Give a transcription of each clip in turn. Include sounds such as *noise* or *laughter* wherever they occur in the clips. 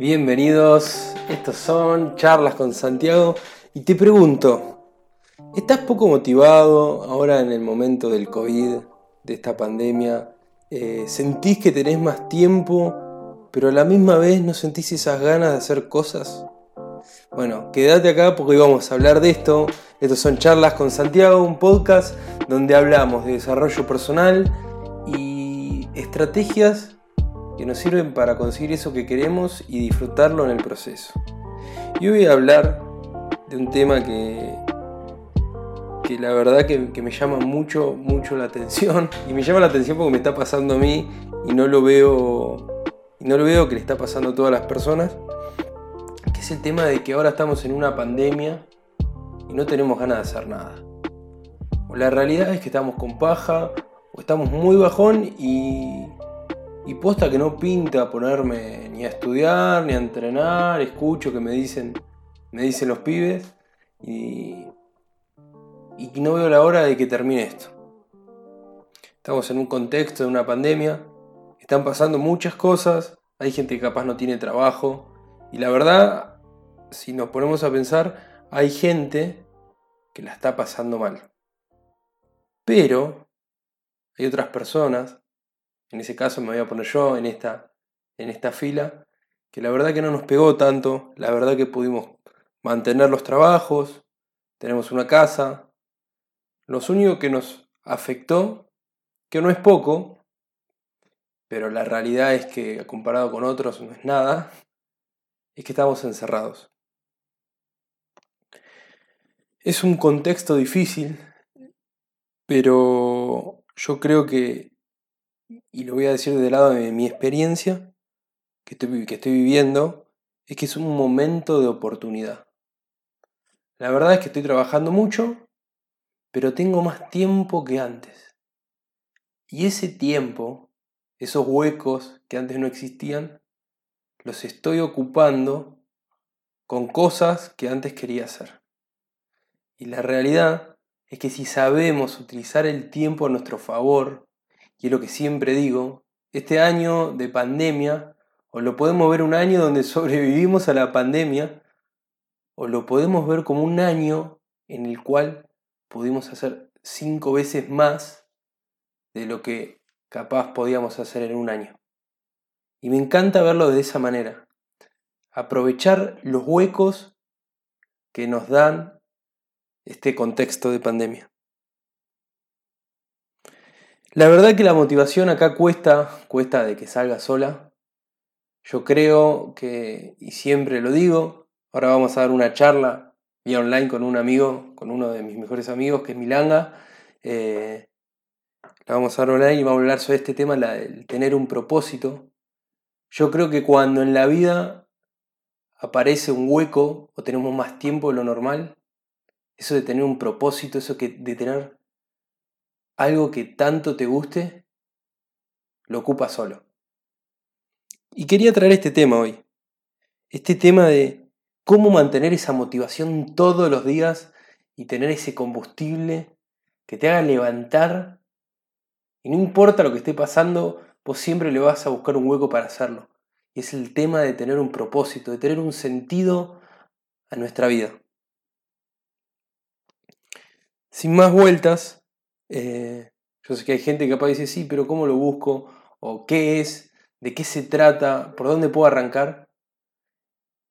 Bienvenidos, estos son charlas con Santiago y te pregunto, ¿estás poco motivado ahora en el momento del COVID, de esta pandemia? Eh, ¿Sentís que tenés más tiempo, pero a la misma vez no sentís esas ganas de hacer cosas? Bueno, quédate acá porque hoy vamos a hablar de esto. Estos son charlas con Santiago, un podcast donde hablamos de desarrollo personal y estrategias que nos sirven para conseguir eso que queremos y disfrutarlo en el proceso. Y hoy voy a hablar de un tema que, que la verdad que, me llama mucho, mucho la atención. *laughs* Y me llama la atención porque me está pasando a mí y no lo veo, y no lo veo que le está pasando a todas las personas. Que es el tema de que ahora estamos en una pandemia y no tenemos ganas de hacer nada. O la realidad es que estamos con paja o estamos muy bajón y y posta que no pinta ponerme ni a estudiar, ni a entrenar, escucho que me dicen, me dicen los pibes y, y no veo la hora de que termine esto. Estamos en un contexto de una pandemia, están pasando muchas cosas, hay gente que capaz no tiene trabajo y la verdad, si nos ponemos a pensar, hay gente que la está pasando mal. Pero hay otras personas en ese caso me voy a poner yo en esta, en esta fila, que la verdad que no nos pegó tanto, la verdad que pudimos mantener los trabajos, tenemos una casa. Lo único que nos afectó, que no es poco, pero la realidad es que comparado con otros no es nada, es que estamos encerrados. Es un contexto difícil, pero yo creo que y lo voy a decir del lado de mi experiencia que estoy, que estoy viviendo, es que es un momento de oportunidad. La verdad es que estoy trabajando mucho, pero tengo más tiempo que antes. Y ese tiempo, esos huecos que antes no existían, los estoy ocupando con cosas que antes quería hacer. Y la realidad es que si sabemos utilizar el tiempo a nuestro favor, y es lo que siempre digo, este año de pandemia, o lo podemos ver un año donde *laughs* sobrevivimos a la pandemia, o lo podemos ver como un año en el cual pudimos hacer cinco veces más de lo que capaz podíamos hacer en un año. Y me encanta verlo de esa manera. Aprovechar los huecos que nos dan este contexto de pandemia. La verdad que la motivación acá cuesta, cuesta de que salga sola. Yo creo que, y siempre lo digo, ahora vamos a dar una charla vía online con un amigo, con uno de mis mejores amigos, que es Milanga. Eh, la vamos a dar online y vamos a hablar sobre este tema, el tener un propósito. Yo creo que cuando en la vida aparece un hueco o tenemos más tiempo de lo normal, eso de tener un propósito, eso que, de tener algo que tanto te guste, lo ocupa solo. Y quería traer este tema hoy. Este tema de cómo mantener esa motivación todos los días y tener ese combustible que te haga levantar. Y no importa lo que esté pasando, vos siempre le vas a buscar un hueco para hacerlo. Y es el tema de tener un propósito, de tener un sentido a nuestra vida. Sin más vueltas, eh, yo sé que hay gente que capaz dice, sí, pero ¿cómo lo busco? ¿O qué es? ¿De qué se trata? ¿Por dónde puedo arrancar?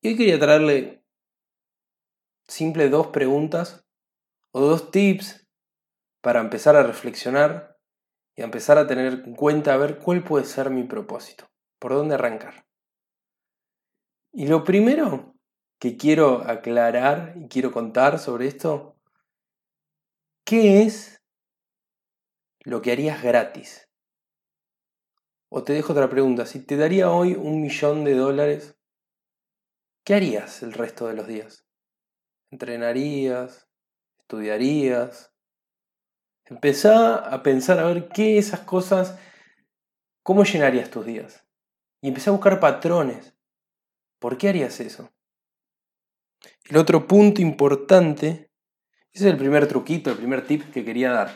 Y hoy quería traerle simple dos preguntas o dos tips para empezar a reflexionar y a empezar a tener en cuenta a ver cuál puede ser mi propósito, por dónde arrancar. Y lo primero que quiero aclarar y quiero contar sobre esto, ¿qué es lo que harías gratis? O te dejo otra pregunta, si te daría hoy un millón de dólares, ¿qué harías el resto de los días? ¿Entrenarías? ¿Estudiarías? Empezá a pensar a ver qué esas cosas, cómo llenarías tus días. Y empecé a buscar patrones. ¿Por qué harías eso? El otro punto importante, ese es el primer truquito, el primer tip que quería dar.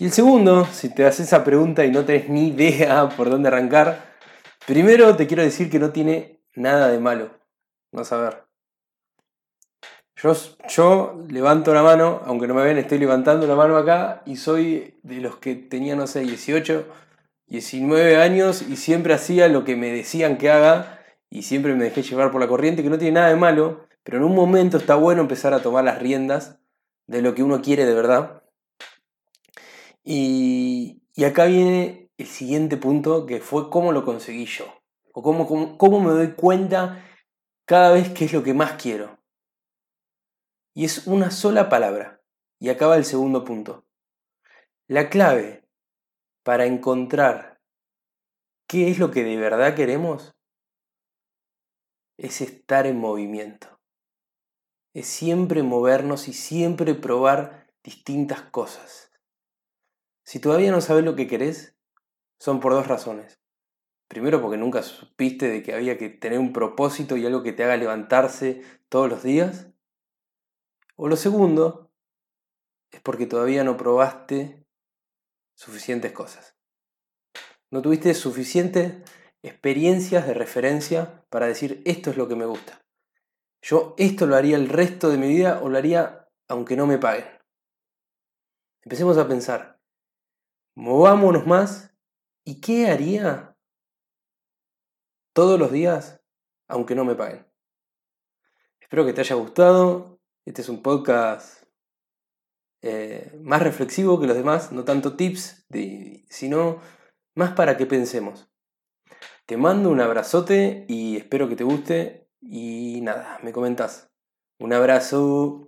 Y el segundo, si te haces esa pregunta y no tenés ni idea por dónde arrancar, primero te quiero decir que no tiene nada de malo no saber. Yo, yo levanto la mano, aunque no me ven, estoy levantando la mano acá y soy de los que tenía, no sé, 18, 19 años y siempre hacía lo que me decían que haga y siempre me dejé llevar por la corriente, que no tiene nada de malo, pero en un momento está bueno empezar a tomar las riendas de lo que uno quiere de verdad. Y, acá viene el siguiente punto, que fue cómo lo conseguí yo, o cómo, cómo me doy cuenta cada vez que es lo que más quiero. Y es una sola palabra. Y acaba el segundo punto. La clave para encontrar qué es lo que de verdad queremos es estar en movimiento. Es siempre movernos y siempre probar distintas cosas. Si todavía no sabes lo que querés, son por dos razones. Primero porque nunca supiste de que había que tener un propósito y algo que te haga levantarse todos los días. O lo segundo es porque todavía no probaste suficientes cosas. No tuviste suficientes experiencias de referencia para decir esto es lo que me gusta. Yo esto lo haría el resto de mi vida o lo haría aunque no me paguen. Empecemos a pensar. Movámonos más. ¿Y qué haría todos los días aunque no me paguen? Espero que te haya gustado. Este es un podcast eh, más reflexivo que los demás, no tanto tips, sino más para que pensemos. Te mando un abrazote y espero que te guste y nada, me comentas. Un abrazo.